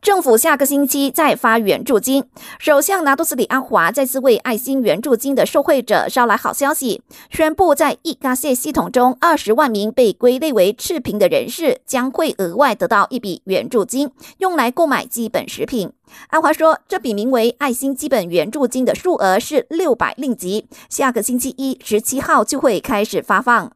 政府下个星期再发援助金。首相拿督斯里安华再次为爱心援助金的受惠者捎来好消息，宣布在易嘎谢系统中二十万名被归类为赤贫的人士将会额外得到一笔援助金，用来购买基本食品。安华说，这笔名为爱心基本援助金的数额是六百令吉，下个星期一十七号就会开始发放。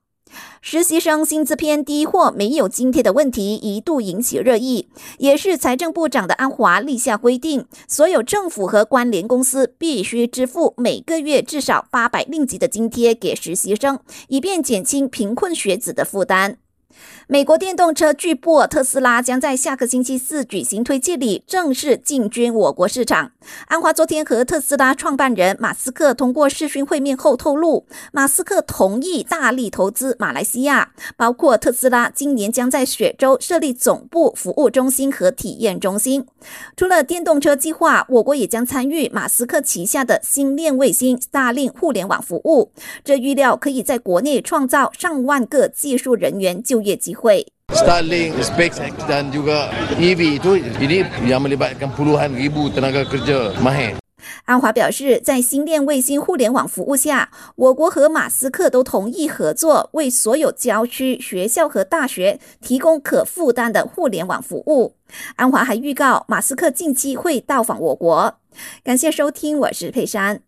实习生薪资偏低或没有津贴的问题一度引起热议，也是财政部长的安华立下规定，所有政府和关联公司必须支付每个月至少八百令吉的津贴给实习生，以便减轻贫困学子的负担。美国电动车巨擘特斯拉将在下个星期四举行推介礼，正式进军我国市场。安华昨天和特斯拉创办人马斯克通过视讯会面后透露，马斯克同意大力投资马来西亚，包括特斯拉今年将在雪州设立总部、服务中心和体验中心。除了电动车计划，我国也将参与马斯克旗下的星链卫星大令互联网服务，这预料可以在国内创造上万个技术人员就业机会。Starlink, SpaceX dan juga EV itu ini yang melibatkan puluhan ribu tenaga kerja mahir. 安华表示，在星链卫星互联网服务下，我国和马斯克都同意合作，为所有郊区学校和大学提供可负担的互联网服务。安华还预告，马斯克近期会到访我国。感谢收听，我是佩珊。